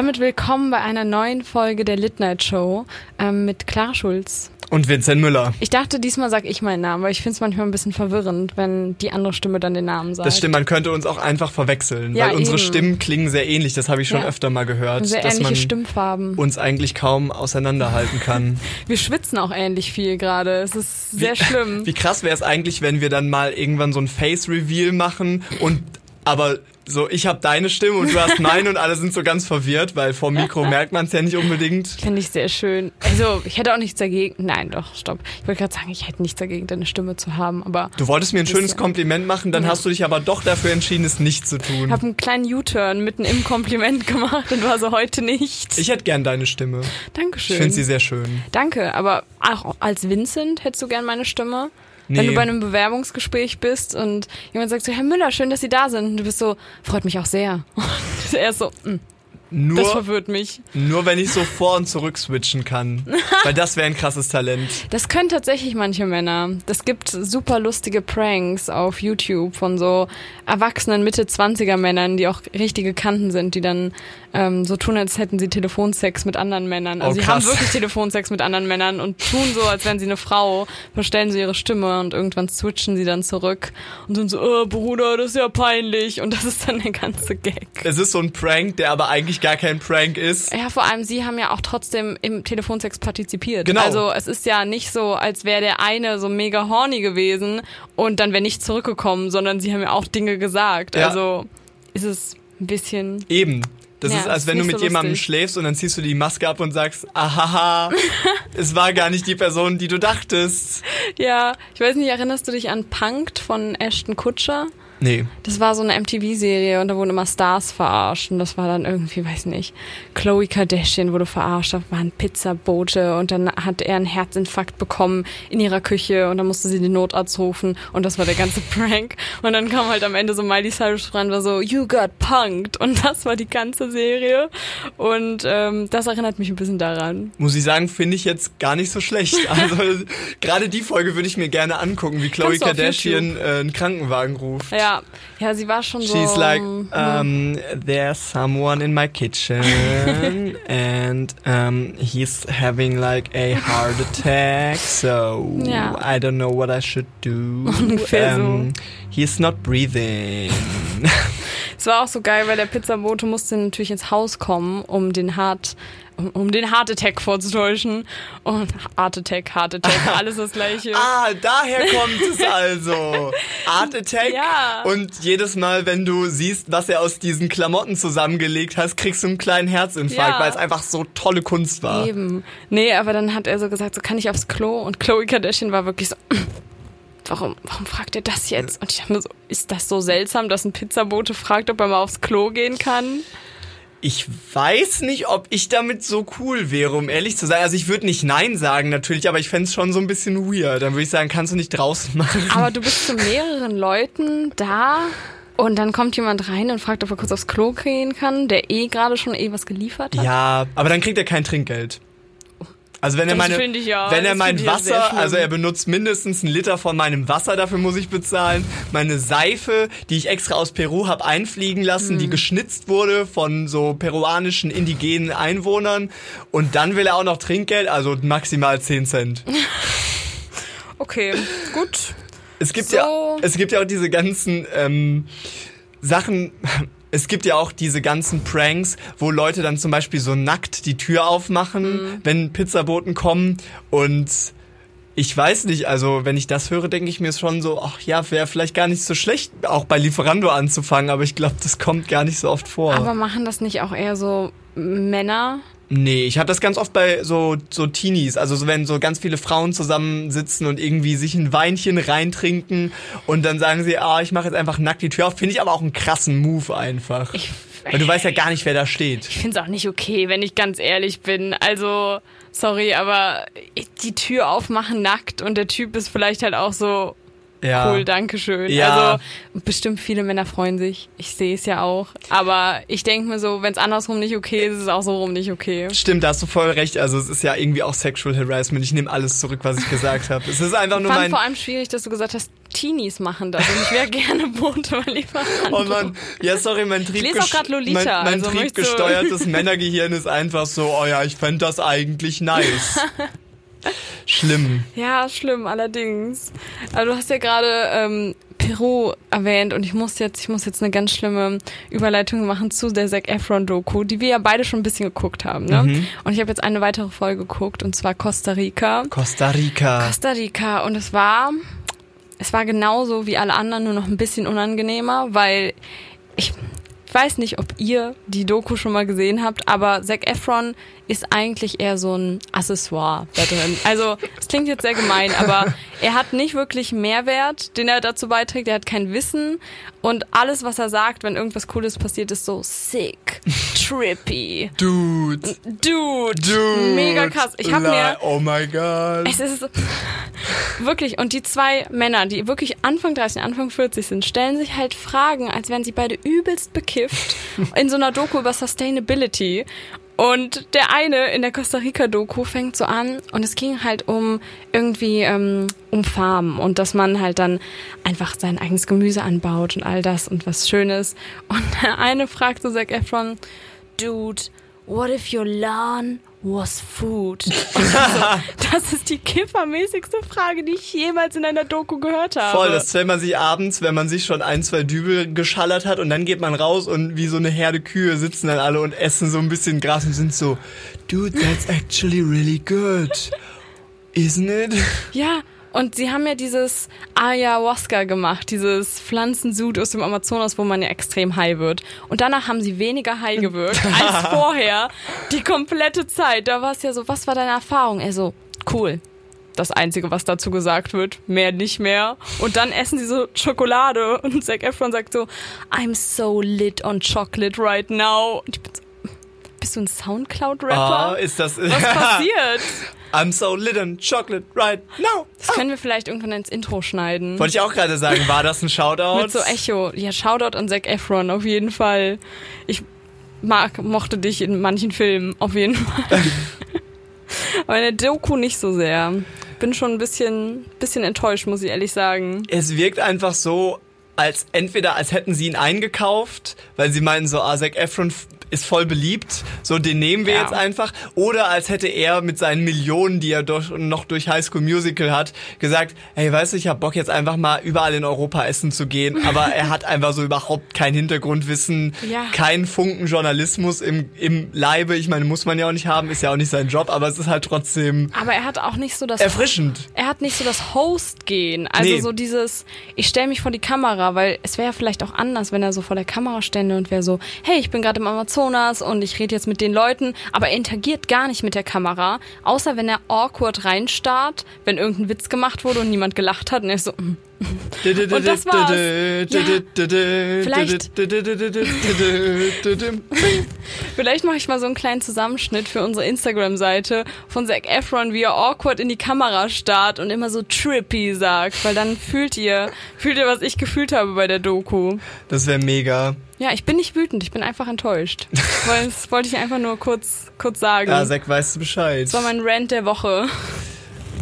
Damit willkommen bei einer neuen Folge der Lit Night Show ähm, mit Clara Schulz. Und Vincent Müller. Ich dachte, diesmal sag ich meinen Namen, weil ich finde es manchmal ein bisschen verwirrend, wenn die andere Stimme dann den Namen sagt. Das stimmt, man könnte uns auch einfach verwechseln, Ja, weil unsere eben. Stimmen klingen sehr ähnlich. Das habe ich schon Ja. öfter mal gehört, Sehr dass ähnliche man Stimmfarben. uns eigentlich kaum auseinanderhalten kann. Wir schwitzen auch ähnlich viel gerade. Es ist sehr Wie- schlimm. Wie krass wäre es eigentlich, wenn wir dann mal irgendwann so ein Face Reveal machen und aber so ich habe deine Stimme und du hast meine und alle sind so ganz verwirrt, weil vor Mikro merkt man es ja nicht unbedingt. Finde ich sehr schön. Also, ich hätte auch nichts dagegen. Nein, doch, stopp. Ich wollte gerade sagen, ich hätte nichts dagegen, deine Stimme zu haben, aber Du wolltest mir ein schönes. Kompliment machen, dann Ja. hast du dich aber doch dafür entschieden, es nicht zu ich tun. habe einen kleinen U-Turn mitten im Kompliment gemacht und war so heute nicht. Ich hätte gern deine Stimme. Dankeschön. Ich finde sie sehr schön. Danke, aber auch als Vincent hättest du gern meine Stimme? Wenn Nee. du bei einem Bewerbungsgespräch bist und jemand sagt so, Herr Müller, schön, dass Sie da sind. Und du bist so, freut mich auch sehr. Und er ist so, "Mm, das Nur, verwirrt mich. nur wenn ich so vor und zurück switchen kann. weil das wäre ein krasses Talent. Das können tatsächlich manche Männer. Das gibt super lustige Pranks auf YouTube von so erwachsenen Mitte-20er Männern, die auch richtige Kanten sind, die dann ähm, so tun, als hätten sie Telefonsex mit anderen Männern. Also Oh, sie haben wirklich Telefonsex mit anderen Männern und tun so, als wären sie eine Frau, verstellen sie ihre Stimme und irgendwann switchen sie dann zurück und sind so, oh, Bruder, das ist ja peinlich. Und das ist dann der ganze Gag. Es ist so ein Prank, der aber eigentlich gar kein Prank ist. Ja, vor allem sie haben ja auch trotzdem im Telefonsex partizipiert. Genau. Also es ist ja nicht so, als wäre der eine so mega horny gewesen und dann wäre nicht zurückgekommen, sondern sie haben ja auch Dinge gesagt. Ja. Also ist es ein bisschen. Eben. Das Ja, ist, als wenn du mit so jemandem lustig. schläfst und dann ziehst du die Maske ab und sagst, ahaha, es war gar nicht die Person, die du dachtest. Ja, ich weiß nicht, erinnerst du dich an Punkt von Ashton Kutscher? Nee. Das war so eine MTV-Serie und da wurden immer Stars verarscht und das war dann irgendwie, weiß nicht, Chloe Kardashian wurde verarscht, da waren Pizzabote und dann hat er einen Herzinfarkt bekommen in ihrer Küche und dann musste sie den Notarzt rufen und das war der ganze Prank und dann kam halt am Ende so Miley Cyrus und war so, you got punked und das war die ganze Serie und ähm, das erinnert mich ein bisschen daran. Muss ich sagen, finde ich jetzt gar nicht so schlecht. Also gerade die Folge würde ich mir gerne angucken, wie Chloe Kardashian äh, einen Krankenwagen ruft. Ja, ja, sie war schon so... She's like, hm. um, there's someone in my kitchen and um, he's having like a heart attack, so Ja. I don't know what I should do. Ungefähr so. um, He's not breathing. Es war auch so geil, weil der Pizzabote musste natürlich ins Haus kommen, um den Hart, um, den Heart Attack vorzutäuschen. Und Heart Attack, Heart Attack, alles das gleiche. ah, daher kommt es also. Art Attack. Ja. Und jedes Mal, wenn du siehst, was er aus diesen Klamotten zusammengelegt hast, kriegst du einen kleinen Herzinfarkt, Ja. weil es einfach so tolle Kunst war. Eben. Nee, aber dann hat er so gesagt, so kann ich aufs Klo. Und Chloe Kardashian war wirklich so, warum, warum fragt er das jetzt? Und ich dachte mir so, ist das so seltsam, dass ein Pizzabote fragt, ob er mal aufs Klo gehen kann? Ich weiß nicht, ob ich damit so cool wäre, um ehrlich zu sein. Also ich würde nicht Nein sagen natürlich, aber ich fände es schon so ein bisschen weird. Dann würde ich sagen, kannst du nicht draußen machen. Aber du bist zu mehreren Leuten da und dann kommt jemand rein und fragt, ob er kurz aufs Klo gehen kann, der eh gerade schon eh was geliefert hat. Ja, aber dann kriegt er kein Trinkgeld. Also wenn er meine, ich ja- wenn er mein Wasser, also er benutzt mindestens einen Liter von meinem Wasser, dafür muss ich bezahlen. Meine Seife, die ich extra aus Peru habe einfliegen lassen, Hm. die geschnitzt wurde von so peruanischen indigenen Einwohnern. Und dann will er auch noch Trinkgeld, also maximal 10 Cent. Okay, gut. Es gibt So. ja, es gibt ja auch diese ganzen ähm, Sachen. Es gibt ja auch diese ganzen Pranks, wo Leute dann zum Beispiel so nackt die Tür aufmachen, Mhm. wenn Pizzaboten kommen und ich weiß nicht, also wenn ich das höre, denke ich mir schon so, ach ja, wäre vielleicht gar nicht so schlecht, auch bei Lieferando anzufangen, aber ich glaube, das kommt gar nicht so oft vor. Aber machen das nicht auch eher so Männer? Nee, ich habe das ganz oft bei so, so Teenies, also so, wenn so ganz viele Frauen zusammensitzen und irgendwie sich ein Weinchen reintrinken und dann sagen sie, ah, ich mache jetzt einfach nackt die Tür auf, finde ich aber auch einen krassen Move einfach. Ich, Weil du weißt ja gar nicht, wer da steht. ich finde es auch nicht okay, wenn ich ganz ehrlich bin. Also, sorry, aber die Tür aufmachen nackt und der Typ ist vielleicht halt auch so, Ja. cool, danke schön. Ja. Also, bestimmt viele Männer freuen sich. Ich sehe es ja auch. Aber ich denke mir so, wenn es andersrum nicht okay ist, ist es auch so rum nicht okay. Stimmt, da hast du voll recht. Also es ist ja irgendwie auch Sexual Harassment. Ich nehme alles zurück, was ich gesagt habe. Es ist einfach Ich nur fand mein... vor allem schwierig, dass du gesagt hast, Teenies machen das und ich wäre gerne Bote mal Lieferando. Oh Mann, ja sorry, mein Ich lese auch grad Lolita, mein, mein also triebgesteuertes Männergehirn ist einfach so, oh ja, ich fände das eigentlich nice. Schlimm. Ja, schlimm, allerdings. Aber du hast ja gerade ähm, Peru erwähnt und ich muss jetzt, ich muss jetzt eine ganz schlimme Überleitung machen zu der Zac Efron Doku, die wir ja beide schon ein bisschen geguckt haben. Ne? Mhm. Und ich habe jetzt eine weitere Folge geguckt und zwar Costa Rica. Costa Rica. Costa Rica und es war, es war genauso wie alle anderen, nur noch ein bisschen unangenehmer, weil ich weiß nicht, ob ihr die Doku schon mal gesehen habt, aber Zac Efron ist eigentlich eher so ein Accessoire da drin. Also, es klingt jetzt sehr gemein, aber er hat nicht wirklich Mehrwert, den er dazu beiträgt. Er hat kein Wissen und alles, was er sagt, wenn irgendwas Cooles passiert, ist so sick, trippy, Dude. dude, Dude. mega krass. Ich habe mir Oh my god. es ist wirklich, und die zwei Männer, die wirklich Anfang 30, Anfang 40 sind, stellen sich halt Fragen, als wären sie beide übelst bekifft in so einer Doku über Sustainability. Und der eine in der Costa Rica Doku fängt so an und es ging halt um irgendwie ähm, um Farmen und dass man halt dann einfach sein eigenes Gemüse anbaut und all das und was Schönes. Und der eine fragt so Zac Efron, Dude, what if your lawn was food? Das ist die kiffermäßigste Frage, die ich jemals in einer Doku gehört habe. Voll, das stellt man sich abends, wenn man sich schon ein, zwei Dübel geschallert hat und dann geht man raus und wie so eine Herde Kühe sitzen dann alle und essen so ein bisschen Gras und sind so, dude, that's actually really good. Isn't it? Ja, und sie haben ja dieses Ayahuasca gemacht, dieses Pflanzensud aus dem Amazonas, wo man ja extrem high wird. Und danach haben sie weniger high gewirkt als vorher. Die komplette Zeit. Da war es ja so, was war deine Erfahrung? Er so, cool. Das Einzige, was dazu gesagt wird. Mehr nicht mehr. Und dann essen sie so Schokolade. Und Zac Efron sagt so, I'm so lit on chocolate right now. Und ich bin so, bist du ein Soundcloud-Rapper? Ah, ist das... was passiert? I'm so lit on chocolate right now. Das können wir vielleicht irgendwann ins Intro schneiden. Wollte ich auch gerade sagen, war das ein Shoutout? Mit so Echo. Ja, Shoutout an Zac Efron, auf jeden Fall. Ich mag, mochte dich in manchen Filmen, auf jeden Fall. Aber in der Doku nicht so sehr. Bin schon ein bisschen, bisschen enttäuscht, muss ich ehrlich sagen. es wirkt einfach so, als entweder als hätten sie ihn eingekauft, weil sie meinen so, ah, Zac Efron ist voll beliebt, so den nehmen wir Ja. jetzt einfach, oder als hätte er mit seinen Millionen, die er durch, noch durch High School Musical hat, gesagt, hey, weißt du, ich hab Bock jetzt einfach mal überall in Europa essen zu gehen, aber er hat einfach so überhaupt kein Hintergrundwissen, Ja. kein Funken Journalismus im, im Leibe, ich meine, muss man ja auch nicht haben, ist ja auch nicht sein Job, aber es ist halt trotzdem Aber er hat auch nicht so das erfrischend. er hat nicht so das Host-Gehen. Also Nee. so dieses, ich stelle mich vor die Kamera, weil es wäre ja vielleicht auch anders, wenn er so vor der Kamera stände und wäre so, hey, ich bin gerade im Amazonas und ich rede jetzt mit den Leuten, aber er interagiert gar nicht mit der Kamera, außer wenn er awkward reinstarrt, wenn irgendein Witz gemacht wurde und niemand gelacht hat und er ist so, mm. Und das war's. Vielleicht- Vielleicht mache ich mal so einen kleinen Zusammenschnitt für unsere Instagram-Seite von Zac Efron, wie er awkward in die Kamera starrt und immer so trippy sagt, weil dann fühlt ihr, fühlt ihr, was ich gefühlt habe bei der Doku. Das wäre mega. Ja, ich bin nicht wütend, ich bin einfach enttäuscht. Weil das wollte ich einfach nur kurz, kurz sagen. Ja, Zack, weißt du Bescheid. das war mein Rant der Woche.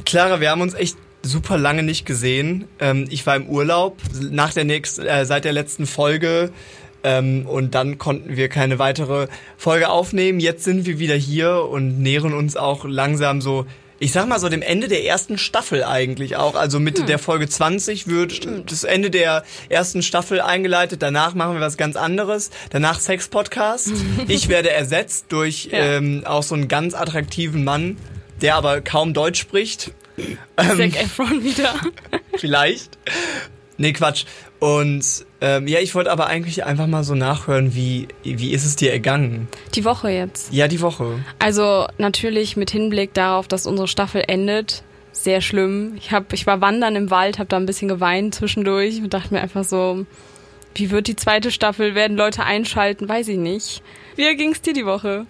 Clara, wir haben uns echt super lange nicht gesehen. Ähm, ich war im Urlaub nach der nächsten, äh, seit der letzten Folge ähm, und dann konnten wir keine weitere Folge aufnehmen. Jetzt sind wir wieder hier und nähern uns auch langsam so, ich sag mal so dem Ende der ersten Staffel eigentlich auch. Also Mitte der Folge 20 wird das Ende der ersten Staffel eingeleitet. Danach machen wir was ganz anderes. Danach Sex-Podcast. ich werde ersetzt durch Ja. ähm, auch so einen ganz attraktiven Mann, der aber kaum Deutsch spricht. Zac Efron wieder. Vielleicht. Nee, Quatsch. Und ähm, ja, ich wollte aber eigentlich einfach mal so nachhören, wie, wie ist es dir ergangen? Die Woche jetzt. Ja, die Woche. Also natürlich mit Hinblick darauf, dass unsere Staffel endet. Sehr schlimm. Ich, hab, ich war wandern im Wald, habe da ein bisschen geweint zwischendurch und dachte mir einfach so, wie wird die zweite Staffel? Werden Leute einschalten? Weiß ich nicht. Wie ging's dir die Woche?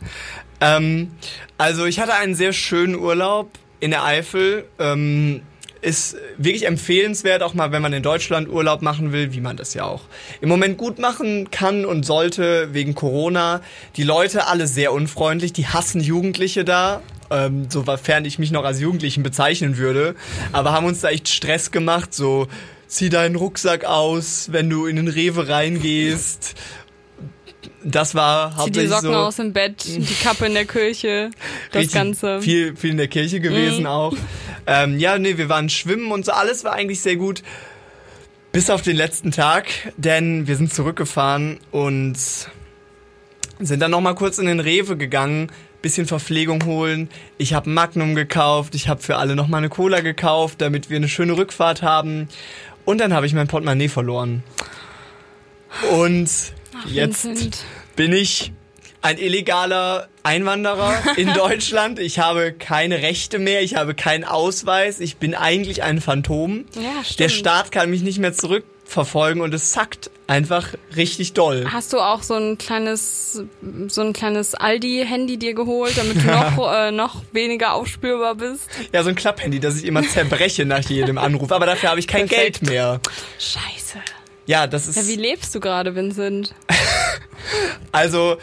Ähm, also ich hatte einen sehr schönen Urlaub in der Eifel. Ähm, ist wirklich empfehlenswert, auch mal, wenn man in Deutschland Urlaub machen will, wie man das ja auch im Moment gut machen kann und sollte wegen Corona. Die Leute alle sehr unfreundlich, die hassen Jugendliche da. Ähm, sofern ich mich noch als Jugendlichen bezeichnen würde, aber haben uns da echt Stress gemacht, so zieh deinen Rucksack aus, wenn du in den Rewe reingehst. Das war Zieh die hauptsächlich Socken so aus dem Bett, die Kappe in der Kirche, das Ganze. Viel, viel in der Kirche gewesen Mhm. auch. Ähm, ja, nee, wir waren schwimmen und so, alles war eigentlich sehr gut. Bis auf den letzten Tag, denn wir sind zurückgefahren und sind dann nochmal kurz in den Rewe gegangen, bisschen Verpflegung holen. Ich habe Magnum gekauft, ich habe für alle nochmal eine Cola gekauft, damit wir eine schöne Rückfahrt haben. Und dann habe ich mein Portemonnaie verloren. Und jetzt Vincent. Bin ich ein illegaler Einwanderer in Deutschland. Ich habe keine Rechte mehr, ich habe keinen Ausweis, ich bin eigentlich ein Phantom. Ja, stimmt. Der Staat kann mich nicht mehr zurückverfolgen und es sackt einfach richtig doll. Hast du auch so ein kleines, so ein kleines Aldi-Handy dir geholt, damit du noch, äh, noch weniger aufspürbar bist? Ja, so ein Klapphandy, das ich immer zerbreche nach jedem Anruf, aber dafür habe ich kein Perfekt. Geld mehr. Scheiße. Ja, das ist Ja, wie lebst du gerade, Vincent? Also,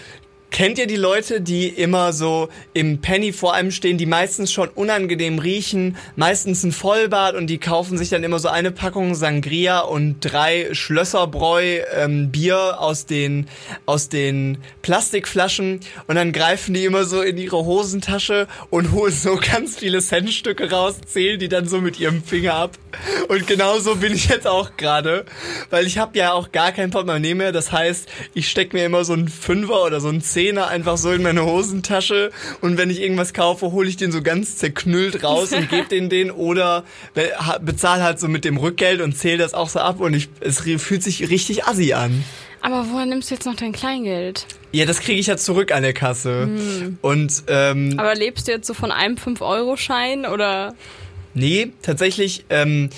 kennt ihr die Leute, die immer so im Penny vor einem stehen, die meistens schon unangenehm riechen, meistens ein Vollbart und die kaufen sich dann immer so eine Packung Sangria und drei Schlösserbräu ähm, Bier aus den, aus den Plastikflaschen und dann greifen die immer so in ihre Hosentasche und holen so ganz viele Centstücke raus, zählen die dann so mit ihrem Finger ab. Und genauso bin ich jetzt auch gerade, weil ich habe ja auch gar kein Portemonnaie mehr. Das heißt, ich steck mir immer so einen Fünfer oder so einen Zehner einfach so in meine Hosentasche und wenn ich irgendwas kaufe, hole ich den so ganz zerknüllt raus und gebe den den oder bezahle halt so mit dem Rückgeld und zähle das auch so ab und ich, es fühlt sich richtig assi an. Aber woher nimmst du jetzt noch dein Kleingeld? Ja, das kriege ich ja zurück an der Kasse. Und ähm, Aber lebst du jetzt so von einem 5-Euro-Schein oder? Nee, tatsächlich, ähm,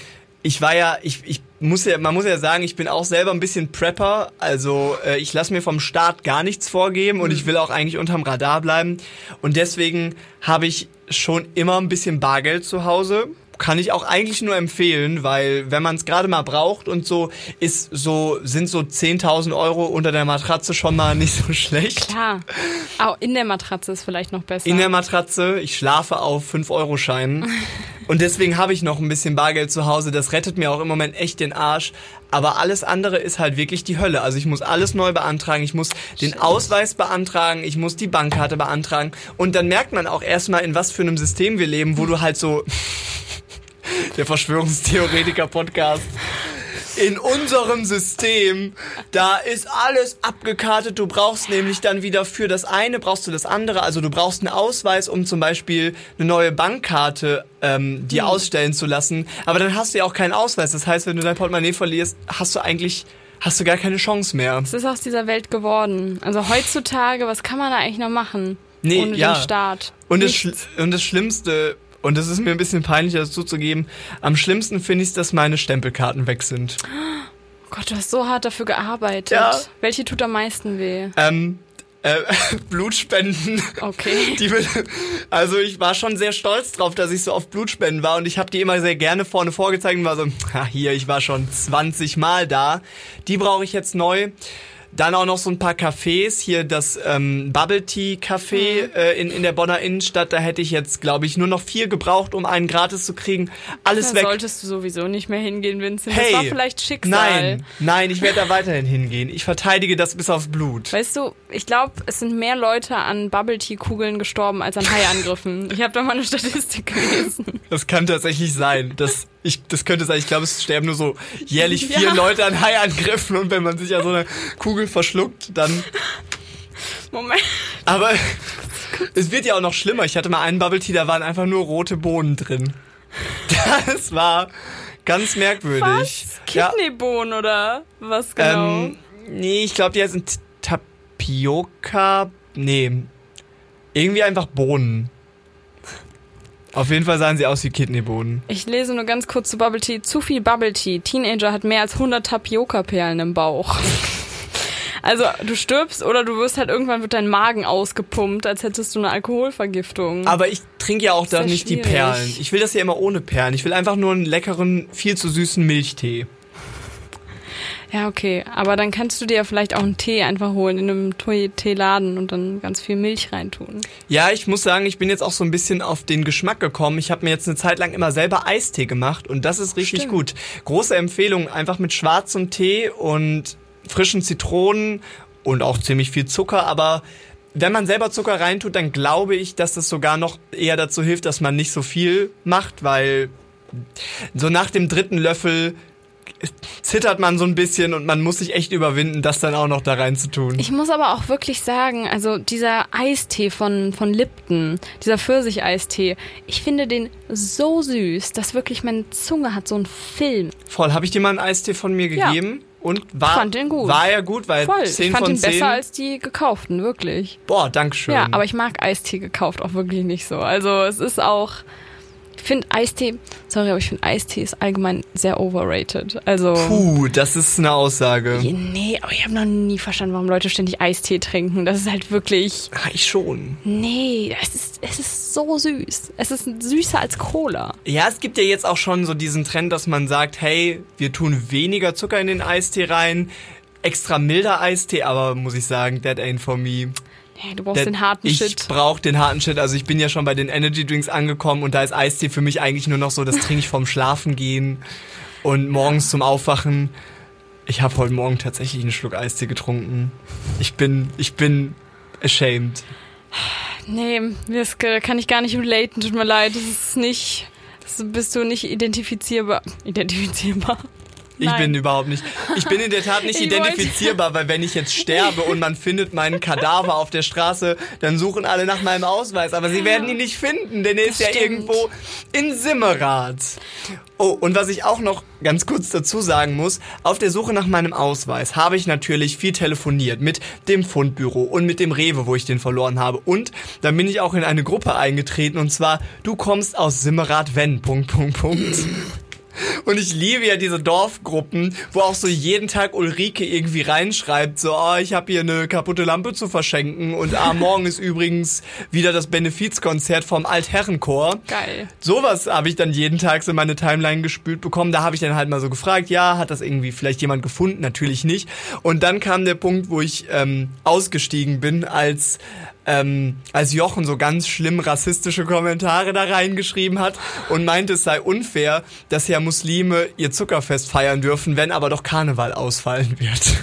ich war ja, ich, ich muss ja, man muss ja sagen, ich bin auch selber ein bisschen Prepper. Also äh, ich lasse mir vom Staat gar nichts vorgeben und ich will auch eigentlich unterm Radar bleiben. Und deswegen habe ich schon immer ein bisschen Bargeld zu Hause. Kann ich auch eigentlich nur empfehlen, weil wenn man es gerade mal braucht und so, ist so sind so 10.000 Euro unter der Matratze schon mal nicht so schlecht. Klar. Auch in der Matratze ist vielleicht noch besser. In der Matratze, ich schlafe auf 5-Euro-Scheinen. Und deswegen habe ich noch ein bisschen Bargeld zu Hause. Das rettet mir auch im Moment echt den Arsch. Aber alles andere ist halt wirklich die Hölle. Also ich muss alles neu beantragen. Ich muss den Ausweis beantragen. Ich muss die Bankkarte beantragen. Und dann merkt man auch erstmal, in was für einem System wir leben, wo du halt so... Der Verschwörungstheoretiker-Podcast. In unserem System, da ist alles abgekartet. Du brauchst nämlich dann wieder für das eine brauchst du das andere. Also du brauchst einen Ausweis, um zum Beispiel eine neue Bankkarte ähm, dir ausstellen zu lassen. Aber dann hast du ja auch keinen Ausweis. Das heißt, wenn du dein Portemonnaie verlierst, hast du eigentlich hast du gar keine Chance mehr. Es ist aus dieser Welt geworden. Also heutzutage, was kann man da eigentlich noch machen? Nee, ohne ja. den Staat. Und das, und das Schlimmste, und das ist mir ein bisschen peinlich, das zuzugeben, am schlimmsten finde ich dass meine Stempelkarten weg sind. Oh Gott, du hast so hart dafür gearbeitet. Ja. Welche tut am meisten weh? Ähm, äh, Blutspenden. Okay. Die, also ich war schon sehr stolz drauf, dass ich so oft Blutspenden war und ich habe die immer sehr gerne vorne vorgezeigt und war so, ha, hier, ich war schon 20 Mal da. Die brauche ich jetzt neu. Dann auch noch so ein paar Cafés, hier das ähm, Bubble Tea Café Mhm. äh, in, in der Bonner Innenstadt, da hätte ich jetzt, glaube ich, nur noch vier gebraucht, um einen gratis zu kriegen. Alles Da weg. solltest du sowieso nicht mehr hingehen, Vincent. Hey, das war vielleicht Schicksal. Nein, nein, ich werde da weiterhin hingehen. Ich verteidige das bis aufs Blut. Weißt du, ich glaube, es sind mehr Leute an Bubble Tea Kugeln gestorben als an Haiangriffen. ich habe da mal eine Statistik gelesen. Das kann tatsächlich sein. Das, ich, das könnte sein. Ich glaube, es sterben nur so jährlich vier Ja. Leute an Haiangriffen und wenn man sich an so eine Kugel verschluckt, dann. Moment. Aber es wird ja auch noch schlimmer. Ich hatte mal einen Bubble Tea, da waren einfach nur rote Bohnen drin. Das war ganz merkwürdig. Was? Ja, Kidneybohnen oder was genau? ähm, nee, ich glaube, die heißen Tapioca. Nee. Irgendwie einfach Bohnen. Auf jeden Fall sahen sie aus wie Kidneybohnen. ich lese nur ganz kurz zu Bubble Tea. Zu viel Bubble Tea. Teenager hat mehr als 100 Tapioca-Perlen im Bauch. Also du stirbst oder du wirst halt irgendwann wird dein Magen ausgepumpt, als hättest du eine Alkoholvergiftung. Aber ich trinke ja auch da nicht die schwierig. Perlen. Ich will das ja immer ohne Perlen. Ich will einfach nur einen leckeren, viel zu süßen Milchtee. Ja, okay. Aber dann kannst du dir ja vielleicht auch einen Tee einfach holen in einem Teeladen und dann ganz viel Milch reintun. Ja, ich muss sagen, ich bin jetzt auch so ein bisschen auf den Geschmack gekommen. Ich habe mir jetzt eine Zeit lang immer selber Eistee gemacht und das ist richtig Stimmt. gut. Große Empfehlung, einfach mit schwarzem Tee und frischen Zitronen und auch ziemlich viel Zucker, aber wenn man selber Zucker reintut, dann glaube ich, dass das sogar noch eher dazu hilft, dass man nicht so viel macht, weil so nach dem dritten Löffel zittert man so ein bisschen und man muss sich echt überwinden, das dann auch noch da rein zu tun. Ich muss aber auch wirklich sagen, also dieser Eistee von, von Lipton, dieser Pfirsicheistee, ich finde den so süß, dass wirklich meine Zunge hat so einen Film. Voll, habe ich dir mal einen Eistee von mir Ja. gegeben? Und war, fand den gut. war er gut, weil Voll, 10 ich fand von ihn 10. besser als die gekauften, wirklich. Boah, Dankeschön. Ja, aber ich mag Eistee gekauft auch wirklich nicht so. Also es ist auch, finde Eistee, sorry, aber ich finde Eistee ist allgemein sehr overrated. Also Puh, das ist eine Aussage. nee, aber ich habe noch nie verstanden, warum Leute ständig Eistee trinken. Das ist halt wirklich, Ah, Ich schon. nee, es ist, es ist so süß. Es ist süßer als Cola. Ja, es gibt ja jetzt auch schon so diesen Trend, dass man sagt, hey, wir tun weniger Zucker in den Eistee rein. Extra milder Eistee, aber muss ich sagen, that ain't for me. Nee, du brauchst Der- den harten ich Shit. brauche den harten Shit. Also ich bin ja schon bei den Energy Drinks angekommen und da ist Eistee für mich eigentlich nur noch so, das trinke ich vorm Schlafen gehen und morgens zum Aufwachen. Ich habe heute Morgen tatsächlich einen Schluck Eistee getrunken. Ich bin, ich bin ashamed. Nee, das kann ich gar nicht relaten, tut mir leid. Das ist nicht, das bist du nicht identifizierbar. Identifizierbar. Ich Nein. bin überhaupt nicht. Ich bin in der Tat nicht identifizierbar, weil wenn ich jetzt sterbe und man findet meinen Kadaver auf der Straße, dann suchen alle nach meinem Ausweis. Aber sie werden ihn nicht finden, denn er ist ja irgendwo in Simmerath. Oh, und was ich auch noch ganz kurz dazu sagen muss, auf der Suche nach meinem Ausweis habe ich natürlich viel telefoniert mit dem Fundbüro und mit dem Rewe, wo ich den verloren habe. Und dann bin ich auch in eine Gruppe eingetreten und zwar, du kommst aus Simmerath, wenn, Punkt, Punkt, Punkt. Und ich liebe ja diese Dorfgruppen, wo auch so jeden Tag Ulrike irgendwie reinschreibt, so, oh, ich habe hier eine kaputte Lampe zu verschenken und ah, morgen ist übrigens wieder das Benefizkonzert vom Altherrenchor. Geil. Sowas habe ich dann jeden Tag so in meine Timeline gespült bekommen. Da habe ich dann halt mal so gefragt, ja, hat das irgendwie vielleicht jemand gefunden? Natürlich nicht. Und dann kam der Punkt, wo ich ähm, ausgestiegen bin, als ähm, als Jochen so ganz schlimm rassistische Kommentare da reingeschrieben hat und meinte, es sei unfair, dass ja Muslime ihr Zuckerfest feiern dürfen, wenn aber doch Karneval ausfallen wird.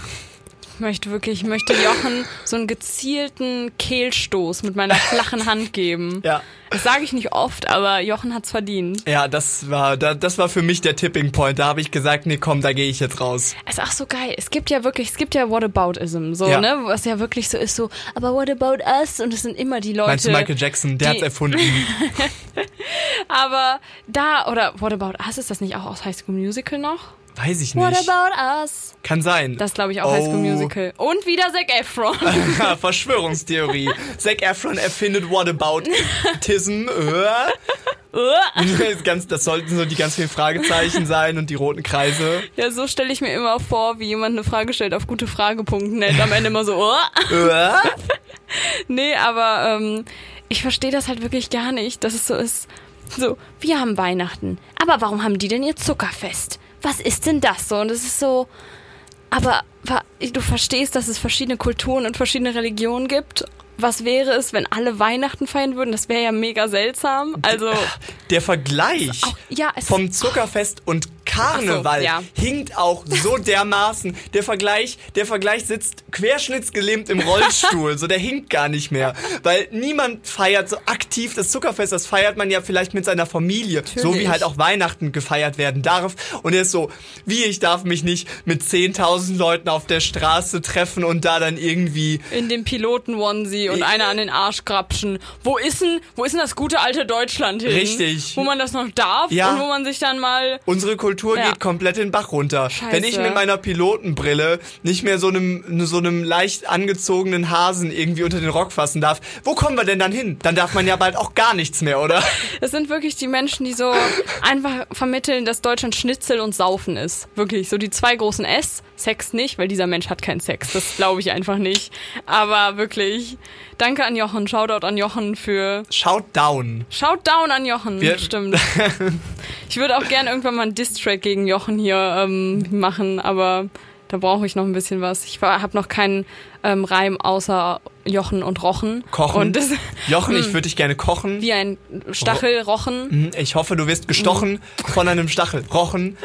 Ich möchte wirklich, ich möchte Jochen so einen gezielten Kehlstoß mit meiner flachen Hand geben. Ja. Das sage ich nicht oft, aber Jochen hat's verdient. Ja, das war, da, das war für mich der Tipping Point. Da habe ich gesagt, nee, komm, da gehe ich jetzt raus. Es ist auch so geil. Es gibt ja wirklich, es gibt ja Whataboutism, so, Ja. ne? Was ja wirklich so ist, so, aber what about us? Und es sind immer die Leute. Meinst du Michael Jackson? Der hat's erfunden. Aber da, oder What About Us, ist das nicht auch aus High School Musical noch? Weiß ich What nicht. About Us? Kann sein. Das glaube ich auch High School Oh. Musical. Und wieder Zac Efron. Verschwörungstheorie. Zac Efron erfindet Whataboutism. Äh? Das ganz, das sollten so die ganz vielen Fragezeichen sein und die roten Kreise. ja, so stelle ich mir immer vor, wie jemand eine Frage stellt auf gutefrage.net. Am Ende immer so, oh. Nee, aber ähm, ich verstehe das halt wirklich gar nicht, dass es so ist. So, wir haben Weihnachten. Aber warum haben die denn ihr Zuckerfest? Was ist denn das so? Und es ist so. Aber du verstehst, dass es verschiedene Kulturen und verschiedene Religionen gibt. Was wäre es, wenn alle Weihnachten feiern würden? Das wäre ja mega seltsam. Also, Der Vergleich auch, ja, vom Zuckerfest und Karneval so, ja. hinkt auch so dermaßen. Der Vergleich, der Vergleich sitzt querschnittsgelähmt im Rollstuhl, so der hinkt gar nicht mehr, weil niemand feiert so aktiv das Zuckerfest. Das feiert man ja vielleicht mit seiner Familie, so wie Natürlich. halt auch Weihnachten gefeiert werden darf. Und er ist so, wie ich darf mich nicht mit 10.000 Leuten auf der Straße treffen und da dann irgendwie in dem Piloten-Onesie und einer an den Arsch grapschen. Wo ist denn, wo ist denn das gute alte Deutschland hin? Richtig. Wo man das noch darf Ja. und wo man sich dann mal Unsere Kultur Ja. geht komplett den Bach runter. Scheiße. Wenn ich mit meiner Pilotenbrille nicht mehr so einem, so einem leicht angezogenen Hasen irgendwie unter den Rock fassen darf, wo kommen wir denn dann hin? Dann darf man ja bald auch gar nichts mehr, oder? Das sind wirklich die Menschen, die so einfach vermitteln, dass Deutschland Schnitzel und Saufen ist. Wirklich, so die zwei großen S. Sex nicht, weil dieser Mensch hat keinen Sex. Das glaube ich einfach nicht. Aber wirklich, danke an Jochen. Shoutout an Jochen für... Schaut down. Shoutout an Jochen, Wir- stimmt. Ich würde auch gern irgendwann mal einen Diss-Track gegen Jochen hier ähm, machen, aber Da brauche ich noch ein bisschen was. Ich habe noch keinen ähm, Reim außer Jochen und Rochen. Kochen. Und das, Jochen, ich würde dich gerne kochen. wie ein Stachel, Rochen. Mhm, Ich hoffe, du wirst gestochen von einem Stachel. Rochen.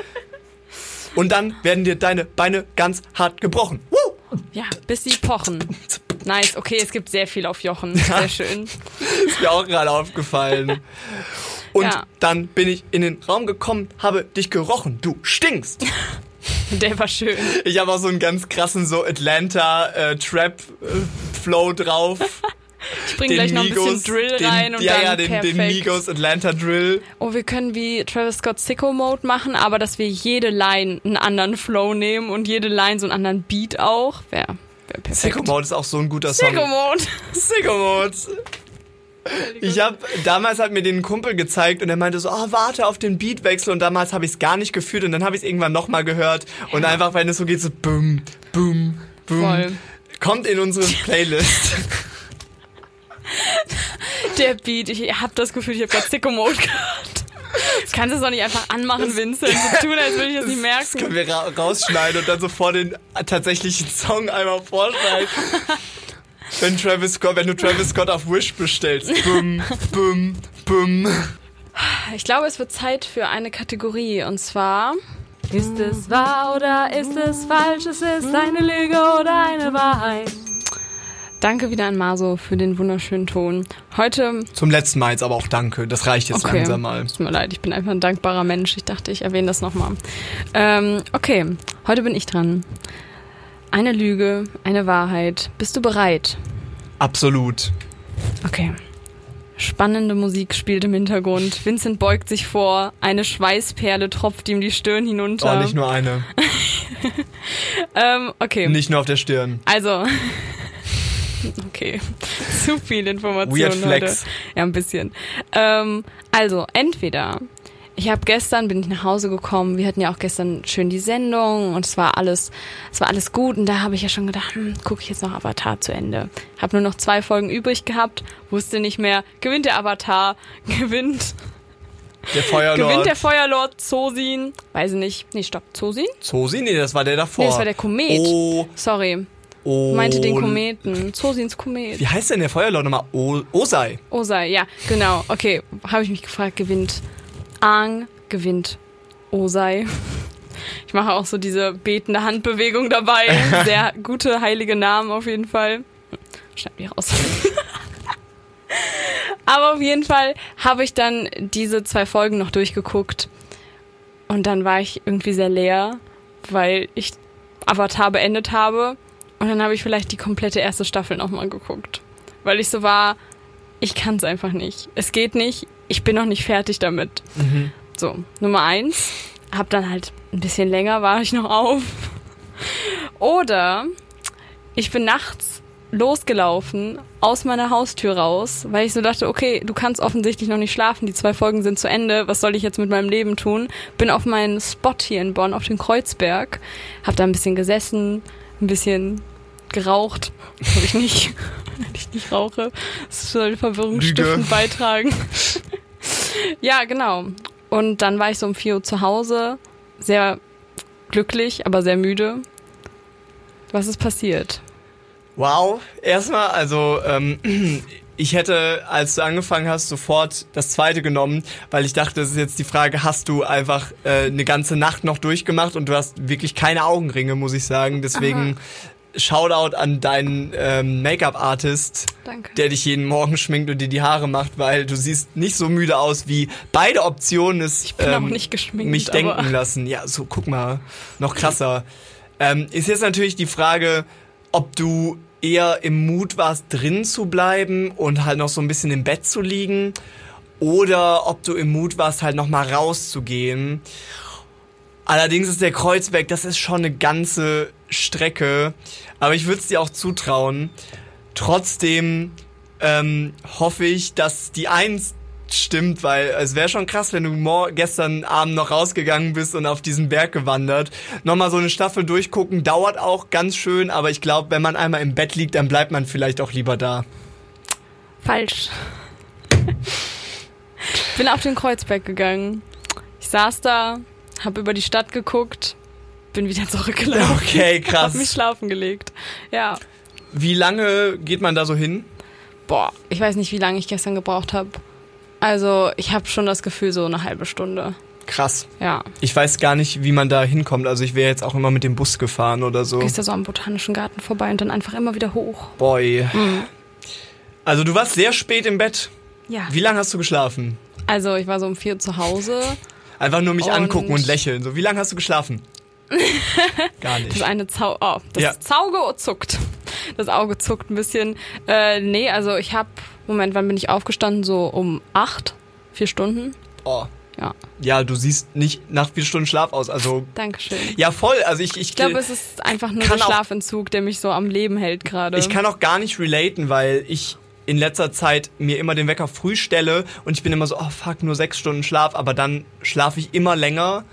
Und dann werden dir deine Beine ganz hart gebrochen. Woo! Ja, bis sie pochen. Nice, okay, es gibt sehr viel auf Jochen. Sehr schön. Ist mir auch gerade aufgefallen. Und Ja. dann bin ich in den Raum gekommen, habe dich gerochen. Du stinkst. Der war schön. Ich habe auch so einen ganz krassen so Atlanta äh, Trap äh, Flow drauf. Ich bring gleich noch ein bisschen Drill den, rein und ja, dann ja, den, perfekt. den Migos Atlanta Drill. Oh, wir können wie Travis Scott Sicko Mode machen, aber dass wir jede Line einen anderen Flow nehmen und jede Line so einen anderen Beat auch. Wäre wär perfekt. Sicko Mode ist auch so ein guter Song. Sicko Mode. Sicko Mode. Ich habe damals hat mir den Kumpel gezeigt und er meinte so, oh, warte auf den Beatwechsel und damals habe ich es gar nicht gefühlt und dann habe ich es irgendwann nochmal gehört und einfach wenn es so geht so bum bum bum Voll. kommt in unsere Playlist. Der Beat, ich hab das Gefühl, ich habe gerade Sicko Mode gehört. Das kannst du es doch nicht einfach anmachen, Vincent. So tun, als würde ich das nicht Das können merken. wir ra rausschneiden und dann so vor den tatsächlichen Song einmal vorschneiden. Wenn Travis Scott, wenn du Travis Scott auf Wish bestellst. Bum, bum, bum. Ich glaube, es wird Zeit für eine Kategorie und zwar. Ist es wahr oder ist es falsch? Ist es eine Lüge oder eine Wahrheit? Danke wieder an Maso für den wunderschönen Ton. Heute Zum letzten Mal jetzt aber auch danke. Das reicht jetzt Okay. langsam mal. Tut mir leid, ich bin einfach ein dankbarer Mensch. Ich dachte, ich erwähne das nochmal. Ähm, okay, heute bin ich dran. Eine Lüge, eine Wahrheit. Bist du bereit? Absolut. Okay. Spannende Musik spielt im Hintergrund. Vincent beugt sich vor. Eine Schweißperle tropft ihm die Stirn hinunter. Oh, nicht nur eine. ähm, okay. Nicht nur auf der Stirn. Also. Okay. Zu viel Information Weird Flex. heute. Ja, ein bisschen. Ähm, also, entweder ich habe gestern bin ich nach Hause gekommen. Wir hatten ja auch gestern schön die Sendung und es war alles, es war alles gut. Und da habe ich ja schon gedacht, hm, gucke ich jetzt noch Avatar zu Ende. Habe nur noch zwei Folgen übrig gehabt, wusste nicht mehr. Gewinnt der Avatar, gewinnt, Der Feuerlord. gewinnt der Feuerlord Zosin. Weiß ich nicht. Nee, stopp, Zosin? Zosi? Nee, das war der davor. Nee, das war der Komet. Oh, Sorry, oh. meinte den Kometen. Zosins Komet. Wie heißt denn der Feuerlord nochmal? O Osei. Osei, ja, genau. Okay, habe ich mich gefragt, gewinnt Aang, gewinnt Osei. Ich mache auch so diese betende Handbewegung dabei. Sehr gute, heilige Namen auf jeden Fall. Schneid mich raus. Aber auf jeden Fall habe ich dann diese zwei Folgen noch durchgeguckt. Und dann war ich irgendwie sehr leer, weil ich Avatar beendet habe. Und dann habe ich vielleicht die komplette erste Staffel nochmal geguckt. Weil ich so war, ich kann es einfach nicht. Es geht nicht. Ich bin noch nicht fertig damit. So, Nummer eins. Hab dann halt ein bisschen länger, war ich noch auf. Oder ich bin nachts losgelaufen aus meiner Haustür raus, weil ich so dachte, okay, du kannst offensichtlich noch nicht schlafen, die zwei Folgen sind zu Ende, was soll ich jetzt mit meinem Leben tun? Bin auf meinen Spot hier in Bonn, auf den Kreuzberg, hab da ein bisschen gesessen, ein bisschen geraucht, habe ich nicht, weil ich nicht rauche, das soll Verwirrungsstiftend Lüge. beitragen. Ja, genau. Und dann war ich so um 4 Uhr zu Hause, sehr glücklich, aber sehr müde. Was ist passiert? Wow, erstmal, also ähm, ich hätte, als du angefangen hast, sofort das zweite genommen, weil ich dachte, das ist jetzt die Frage, hast du einfach äh, eine ganze Nacht noch durchgemacht und du hast wirklich keine Augenringe, muss ich sagen. Deswegen Shoutout an deinen ähm, Make-up-Artist, der dich jeden Morgen schminkt und dir die Haare macht, weil du siehst nicht so müde aus, wie beide Optionen es Ich bin auch nicht geschminkt, mich denken lassen. Ja, so guck mal, noch krasser. Ähm, ist jetzt natürlich die Frage, ob du eher im Mut warst, drin zu bleiben und halt noch so ein bisschen im Bett zu liegen oder ob du im Mut warst, halt noch mal rauszugehen. Allerdings ist der Kreuzberg, das ist schon eine ganze Strecke, aber ich würde es dir auch zutrauen. Trotzdem ähm, hoffe ich, dass die Eins stimmt, weil es wäre schon krass, wenn du gestern Abend noch rausgegangen bist und auf diesen Berg gewandert. Nochmal so eine Staffel durchgucken, dauert auch ganz schön, aber ich glaube, wenn man einmal im Bett liegt, dann bleibt man vielleicht auch lieber da. Falsch. bin auf den Kreuzberg gegangen. Ich saß da, hab über die Stadt geguckt bin wieder zurückgelaufen. Okay, krass. Hab mich schlafen gelegt. Ja. Wie lange geht man da so hin? Boah, ich weiß nicht, wie lange ich gestern gebraucht habe. Also, ich habe schon das Gefühl, so eine halbe Stunde. Krass. Ja. Ich weiß gar nicht, wie man da hinkommt. Also ich wäre jetzt auch immer mit dem Bus gefahren oder so. Gehst da so am Botanischen Garten vorbei und dann einfach immer wieder hoch. Boy. Also du warst sehr spät im Bett. Ja. Wie lange hast du geschlafen? Also, ich war so um vier zu Hause. Einfach nur mich Und- angucken und lächeln. So, wie lange hast du geschlafen? Gar nicht. Das eine Zau oh, das Ja. Auge zuckt. Das Auge zuckt ein bisschen. Äh, nee, also ich habe, Moment, wann bin ich aufgestanden? So um acht, vier Stunden. Oh. Ja, Ja, du siehst nicht nach vier Stunden Schlaf aus. Also Dankeschön. ja, voll. Also ich, ich, Ich glaube, es ist einfach nur der Schlafentzug, der mich so am Leben hält gerade. ich kann auch gar nicht relaten, weil ich in letzter Zeit mir immer den Wecker früh stelle und ich bin immer so, oh fuck, nur sechs Stunden Schlaf, aber dann schlafe ich immer länger,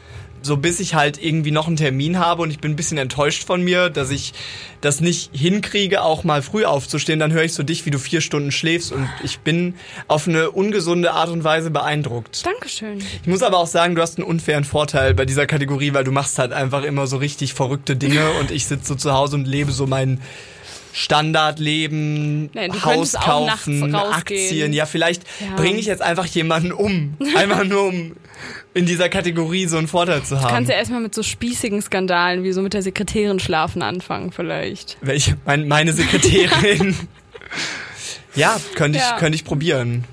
so bis ich halt irgendwie noch einen Termin habe und ich bin ein bisschen enttäuscht von mir, dass ich das nicht hinkriege, auch mal früh aufzustehen. Dann höre ich so dich, wie du vier Stunden schläfst und ich bin auf eine ungesunde Art und Weise beeindruckt. Dankeschön. Ich muss aber auch sagen, du hast einen unfairen Vorteil bei dieser Kategorie, weil du machst halt einfach immer so richtig verrückte Dinge und ich sitze so zu Hause und lebe so mein Standardleben, Nein, du Haus kaufen. Aktien. Ja, vielleicht Ja. bringe ich jetzt einfach jemanden um. Einfach nur um in dieser Kategorie so einen Vorteil zu haben. Kannst ja erstmal mit so spießigen Skandalen wie so mit der Sekretärin schlafen anfangen, vielleicht. Welche? Mein, meine Sekretärin. ja, könnte ich, Ja. könnte ich probieren.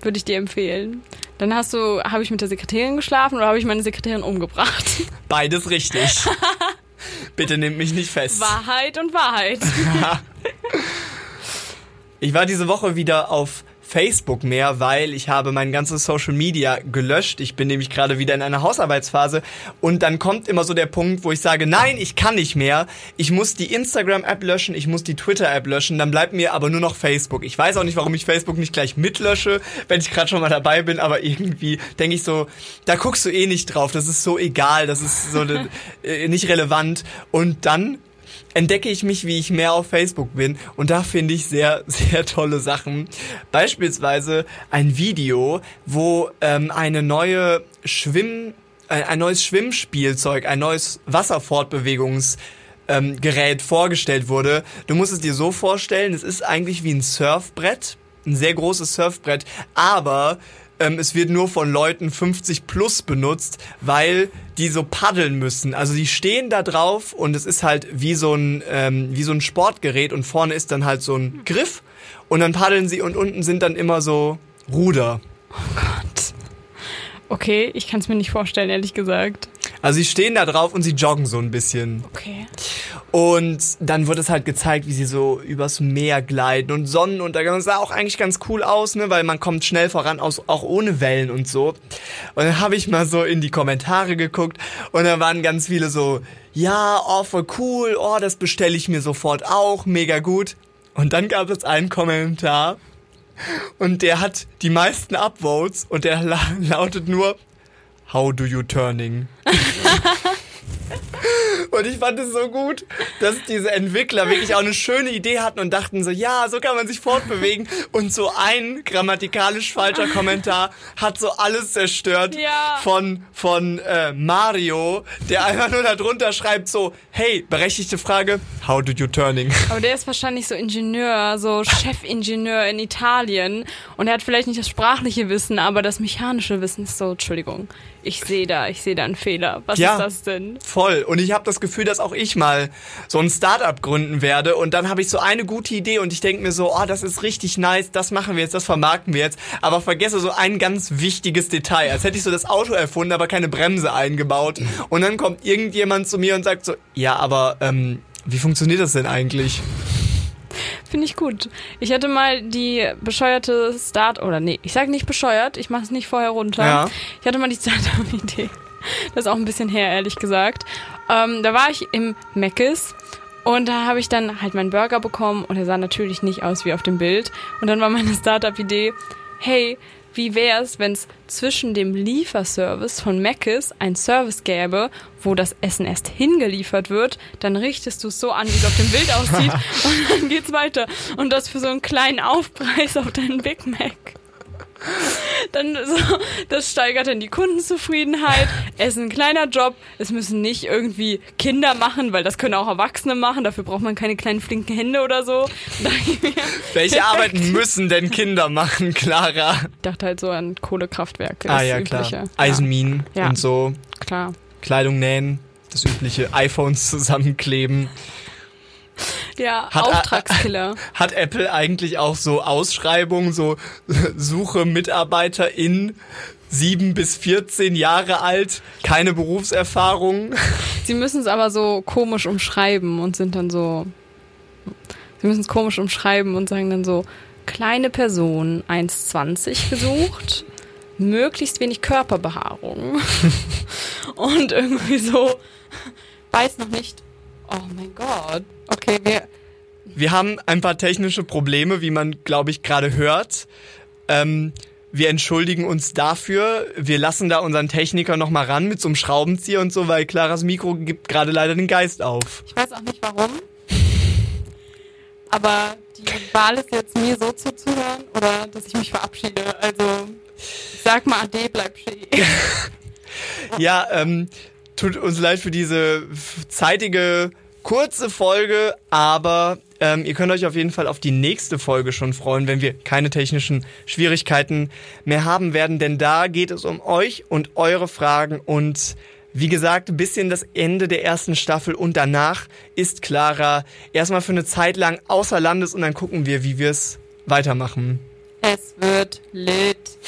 Würde ich dir empfehlen. Dann hast du, habe ich mit der Sekretärin geschlafen oder habe ich meine Sekretärin umgebracht? Beides richtig. Bitte nehmt mich nicht fest. Wahrheit und Wahrheit. Ich war diese Woche wieder auf Facebook mehr, weil ich habe mein ganzes Social Media gelöscht. Ich bin nämlich gerade wieder in einer Hausarbeitsphase und dann kommt immer so der Punkt, wo ich sage, nein, ich kann nicht mehr. Ich muss die Instagram-App löschen, ich muss die Twitter-App löschen, dann bleibt mir aber nur noch Facebook. Ich weiß auch nicht, warum ich Facebook nicht gleich mitlösche, wenn ich gerade schon mal dabei bin, aber irgendwie denke ich so, da guckst du eh nicht drauf, das ist so egal, das ist so äh, nicht relevant und dann entdecke ich mich, wie ich mehr auf Facebook bin. Und da finde ich sehr, sehr tolle Sachen. Beispielsweise ein Video, wo ähm, eine neue Schwimm, äh, ein neues Schwimmspielzeug, ein neues Wasserfortbewegungsgerät ähm, Gerät vorgestellt wurde. Du musst es dir so vorstellen, es ist eigentlich wie ein Surfbrett, ein sehr großes Surfbrett, aber ähm, es wird nur von Leuten 50 plus benutzt, weil die so paddeln müssen. Also die stehen da drauf und es ist halt wie so ein ähm, wie so ein Sportgerät und vorne ist dann halt so ein Griff und dann paddeln sie und unten sind dann immer so Ruder. Gott. Okay, ich kann es mir nicht vorstellen, ehrlich gesagt. Also sie stehen da drauf und sie joggen so ein bisschen. Okay. Und dann wird es halt gezeigt, wie sie so übers Meer gleiten und Sonnenuntergang. Das sah auch eigentlich ganz cool aus, ne, weil man kommt schnell voran, aus, auch ohne Wellen und so. Und dann habe ich mal so in die Kommentare geguckt und da waren ganz viele so, ja, oh, voll cool, oh, das bestelle ich mir sofort auch, mega gut. Und dann gab es einen Kommentar und der hat die meisten Upvotes und der la lautet nur, How do you turning? Und ich fand es so gut, dass diese Entwickler wirklich auch eine schöne Idee hatten und dachten so, ja, so kann man sich fortbewegen. Und so ein grammatikalisch falscher Kommentar hat so alles zerstört Ja. von, von äh, Mario, der einfach nur darunter schreibt so, hey, berechtigte Frage, how do you turning? Aber der ist wahrscheinlich so Ingenieur, so Chefingenieur in Italien. Und er hat vielleicht nicht das sprachliche Wissen, aber das mechanische Wissen ist so, Entschuldigung, ich sehe da, ich sehe da einen Fehler. Was Ja. ist das denn? Voll. Und ich habe das Gefühl, dass auch ich mal so ein Startup gründen werde. Und dann habe ich so eine gute Idee und ich denke mir so, oh, das ist richtig nice, das machen wir jetzt, das vermarkten wir jetzt. Aber vergesse so ein ganz wichtiges Detail. Als hätte ich so das Auto erfunden, aber keine Bremse eingebaut. Und dann kommt irgendjemand zu mir und sagt so, ja, aber ähm, wie funktioniert das denn eigentlich? Finde ich gut. Ich hatte mal die bescheuerte Start, oder nee, ich sage nicht bescheuert, ich mache es nicht vorher runter. Ja. Ich hatte mal die Startup-Idee. Das ist auch ein bisschen her, ehrlich gesagt. Ähm, da war ich im Mc's und da habe ich dann halt meinen Burger bekommen und er sah natürlich nicht aus wie auf dem Bild. Und dann war meine Startup-Idee, hey, wie wär's, wenn es zwischen dem Lieferservice von Mc's ein Service gäbe, wo das Essen erst hingeliefert wird, dann richtest du es so an, wie es auf dem Bild aussieht und dann geht's weiter. Und das für so einen kleinen Aufpreis auf deinen Big Mac. Dann so, das steigert dann die Kundenzufriedenheit. Es ist ein kleiner Job. Es müssen nicht irgendwie Kinder machen, weil das können auch Erwachsene machen. Dafür braucht man keine kleinen flinken Hände oder so. Welche Arbeiten müssen denn Kinder machen, Clara? Ich dachte halt so an Kohlekraftwerke. Ah ja, klar. Eisenminen Ja. und so. Klar. Kleidung nähen, das übliche. iPhones zusammenkleben. Ja, Hat- Auftragskiller. Hat Apple eigentlich auch so Ausschreibungen, so Suche Mitarbeiter in 7 bis 14 Jahre alt, keine Berufserfahrung? Sie müssen es aber so komisch umschreiben und sind dann so. Sie müssen es komisch umschreiben und sagen dann so: kleine Person, 1,20 gesucht, möglichst wenig Körperbehaarung. und irgendwie so. Weiß noch nicht. Oh mein Gott. Okay, wir. Wir haben ein paar technische Probleme, wie man, glaube ich, gerade hört. Ähm, wir entschuldigen uns dafür. Wir lassen da unseren Techniker noch mal ran mit so einem Schraubenzieher und so, weil Claras Mikro gibt gerade leider den Geist auf. Ich weiß auch nicht warum. Aber die Wahl ist jetzt mir so zuzuhören oder dass ich mich verabschiede. Also sag mal Ade, bleib stehen. Ja, ähm, tut uns leid für diese zeitige, kurze Folge, aber ähm, ihr könnt euch auf jeden Fall auf die nächste Folge schon freuen, wenn wir keine technischen Schwierigkeiten mehr haben werden, denn da geht es um euch und eure Fragen und wie gesagt, ein bisschen das Ende der ersten Staffel und danach ist Clara erstmal für eine Zeit lang außer Landes und dann gucken wir, wie wir es weitermachen. Es wird lit.